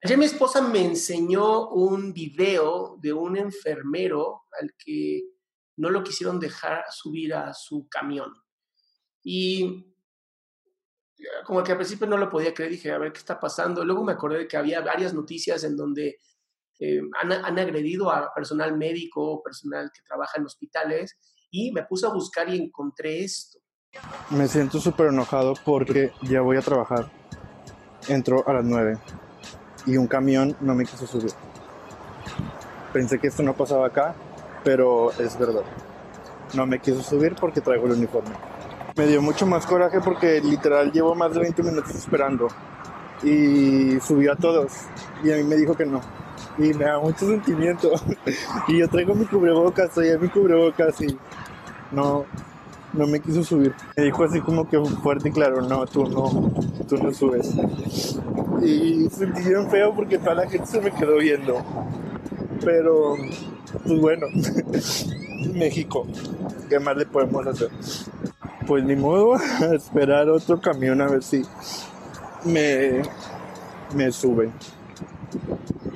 Ayer mi esposa me enseñó un video de un enfermero al que no lo quisieron dejar subir a su camión. Y como que al principio no lo podía creer, dije, a ver qué está pasando. Luego me acordé de que había varias noticias en donde eh, han, han, agredido a personal médico, personal que trabaja en hospitales, y me puse a buscar y encontré esto. Me siento súper enojado porque ya voy a trabajar. Entro a las 9 y un camión no me quiso subir. Pensé que esto no pasaba acá, pero es verdad. No me quiso subir porque traigo el uniforme. Me dio mucho más coraje porque literal llevo más de 20 minutos esperando y subió a todos y a mí me dijo que no. Y me da mucho sentimiento. y yo traigo mi cubrebocas, traía mi cubrebocas y no, no me quiso subir. Me dijo así como que fuerte y claro, no, tú no, tú no subes. Y sentí bien feo porque toda la gente se me quedó viendo. Pero, pues bueno, México, ¿qué más le podemos hacer? Pues ni modo, esperar otro camión a ver si me, me suben.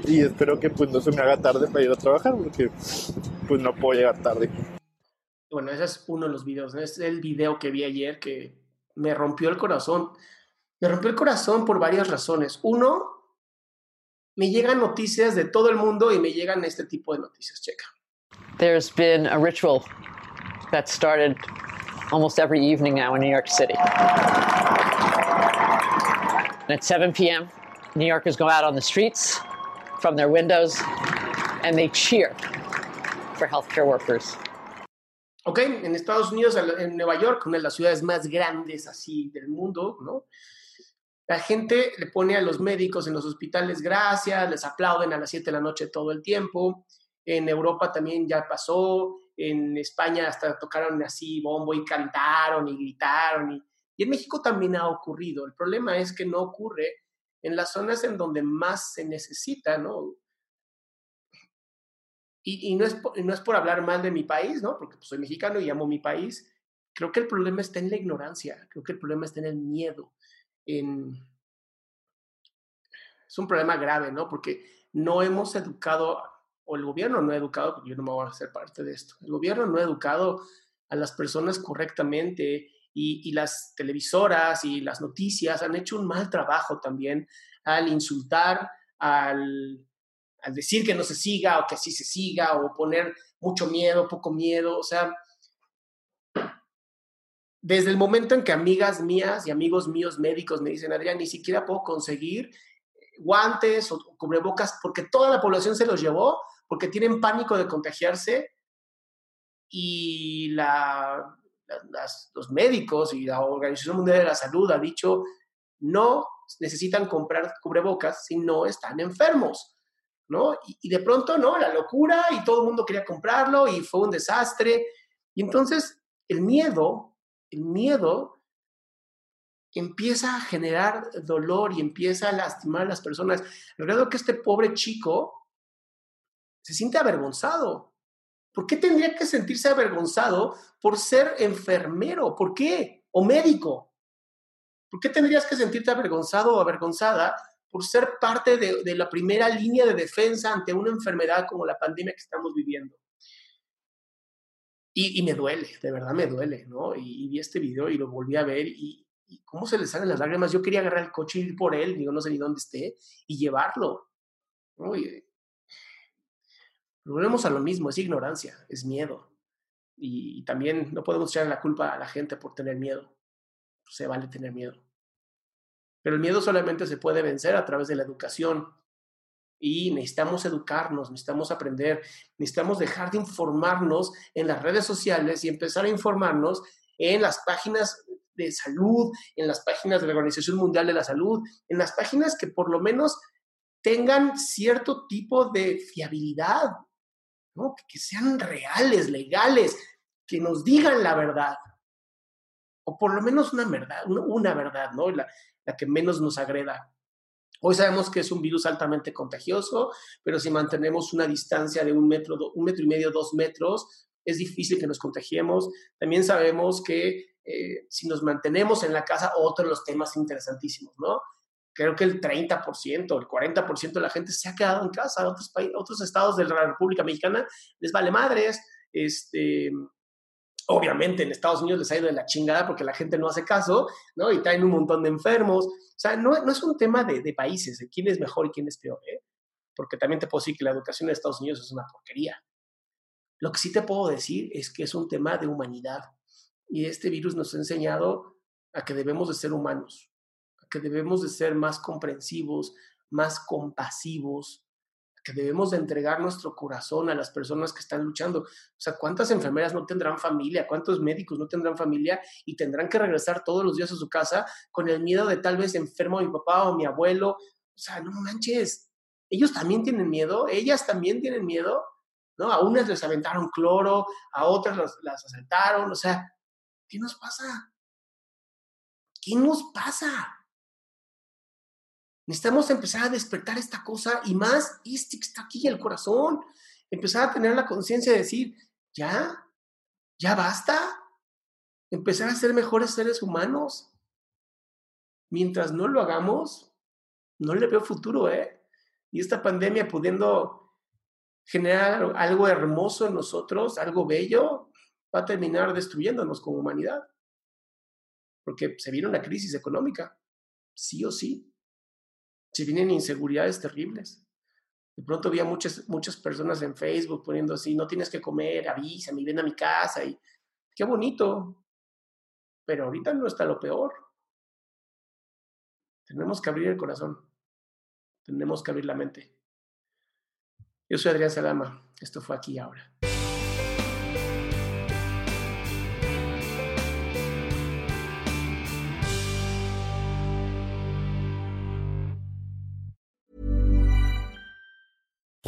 Y espero que pues no se me haga tarde para ir a trabajar porque pues no puedo llegar tarde bueno, ese es uno de los videos, es el video que vi ayer que me rompió el corazón. Me rompió el corazón por varias razones. Uno, me llegan noticias de todo el mundo y me llegan este tipo de noticias, checa. There's been a ritual that started almost every evening now in New York City. And at 7 p.m., New Yorkers go out on the streets from their windows and they cheer for healthcare workers. Ok, en Estados Unidos, en Nueva York, una de las ciudades más grandes así del mundo, ¿no? La gente le pone a los médicos en los hospitales gracias, les aplauden a las 7 de la noche todo el tiempo. En Europa también ya pasó, en España hasta tocaron así bombo y cantaron y gritaron. Y, y en México también ha ocurrido. El problema es que no ocurre en las zonas en donde más se necesita, ¿no? Y, no, es por, no es por hablar mal de mi país, ¿no? Porque pues, soy mexicano y amo mi país. Creo que el problema está en la ignorancia, creo que el problema está en el miedo. En... Es un problema grave, ¿no? Porque no hemos educado, o el gobierno no ha educado, porque yo no me voy a hacer parte de esto, el gobierno no ha educado a las personas correctamente y, y las televisoras y las noticias han hecho un mal trabajo también al insultar, al al decir que no se siga o que así se siga o poner mucho miedo, poco miedo, o sea, desde el momento en que amigas mías y amigos míos médicos me dicen, Adrián, ni siquiera puedo conseguir guantes o cubrebocas porque toda la población se los llevó, porque tienen pánico de contagiarse y la, los médicos y la Organización Mundial de la Salud ha dicho, no necesitan comprar cubrebocas si no están enfermos. ¿No? Y, de pronto, ¿no? La locura y todo el mundo quería comprarlo y fue un desastre. Y entonces el miedo, el miedo empieza a generar dolor y empieza a lastimar a las personas. Recuerdo que este pobre chico se siente avergonzado. ¿Por qué tendría que sentirse avergonzado por ser enfermero? ¿Por qué? O médico. ¿Por qué tendrías que sentirte avergonzado o avergonzada por ser parte de, la primera línea de defensa ante una enfermedad como la pandemia que estamos viviendo? Y, me duele, de verdad me duele, ¿no? Y, vi este video y lo volví a ver y, cómo se le salen las lágrimas. Yo quería agarrar el coche y ir por él, digo, no sé ni dónde esté, y llevarlo. ¿no? volvemos a lo mismo, es ignorancia, es miedo. Y, también no podemos echar la culpa a la gente por tener miedo. Se vale tener miedo. Pero el miedo solamente se puede vencer a través de la educación. Y necesitamos educarnos, necesitamos aprender, necesitamos dejar de informarnos en las redes sociales y empezar a informarnos en las páginas de salud, en las páginas de la Organización Mundial de la Salud, en las páginas que por lo menos tengan cierto tipo de fiabilidad, ¿no? que sean reales, legales, que nos digan la verdad, o por lo menos una verdad, una, verdad, ¿no? La, la que menos nos agreda. Hoy sabemos que es un virus altamente contagioso, pero si mantenemos una distancia de un metro, un metro y medio, dos metros, es difícil que nos contagiemos. También sabemos que eh, si nos mantenemos en la casa, otro de los temas interesantísimos, ¿no? Creo que el 30%, el 40% de la gente se ha quedado en casa. Otros, países, otros estados de la República Mexicana les vale madres. Este, obviamente en Estados Unidos les ha ido de la chingada porque la gente no hace caso, ¿no? Y traen un montón de enfermos. O sea, no, no es un tema de, de, países, de quién es mejor y quién es peor, ¿eh? Porque también te puedo decir que la educación en Estados Unidos es una porquería. Lo que sí te puedo decir es que es un tema de humanidad. Y este virus nos ha enseñado a que debemos de ser humanos, a que debemos de ser más comprensivos, más compasivos, que debemos de entregar nuestro corazón a las personas que están luchando. O sea, ¿cuántas enfermeras no tendrán familia? ¿Cuántos médicos no tendrán familia y tendrán que regresar todos los días a su casa con el miedo de tal vez enfermo a mi papá o mi abuelo? O sea, no manches. Ellos también tienen miedo, ellas también tienen miedo, ¿no? A unas les aventaron cloro, a otras las asaltaron, o sea, ¿qué nos pasa? ¿Qué nos pasa? Necesitamos empezar a despertar esta cosa y más este que está aquí, el corazón. Empezar a tener la conciencia de decir, ya, ya basta. Empezar a ser mejores seres humanos. Mientras no lo hagamos, no le veo futuro, ¿eh? Y esta pandemia pudiendo generar algo hermoso en nosotros, algo bello, va a terminar destruyéndonos como humanidad. Porque se viene una crisis económica, sí o sí se vienen inseguridades terribles. De pronto había muchas, muchas personas en Facebook poniendo así, no tienes que comer, avísame, ven a mi casa. Y qué bonito. Pero ahorita no está lo peor. Tenemos que abrir el corazón. Tenemos que abrir la mente. Yo soy Adrián Salama. Esto fue aquí ahora.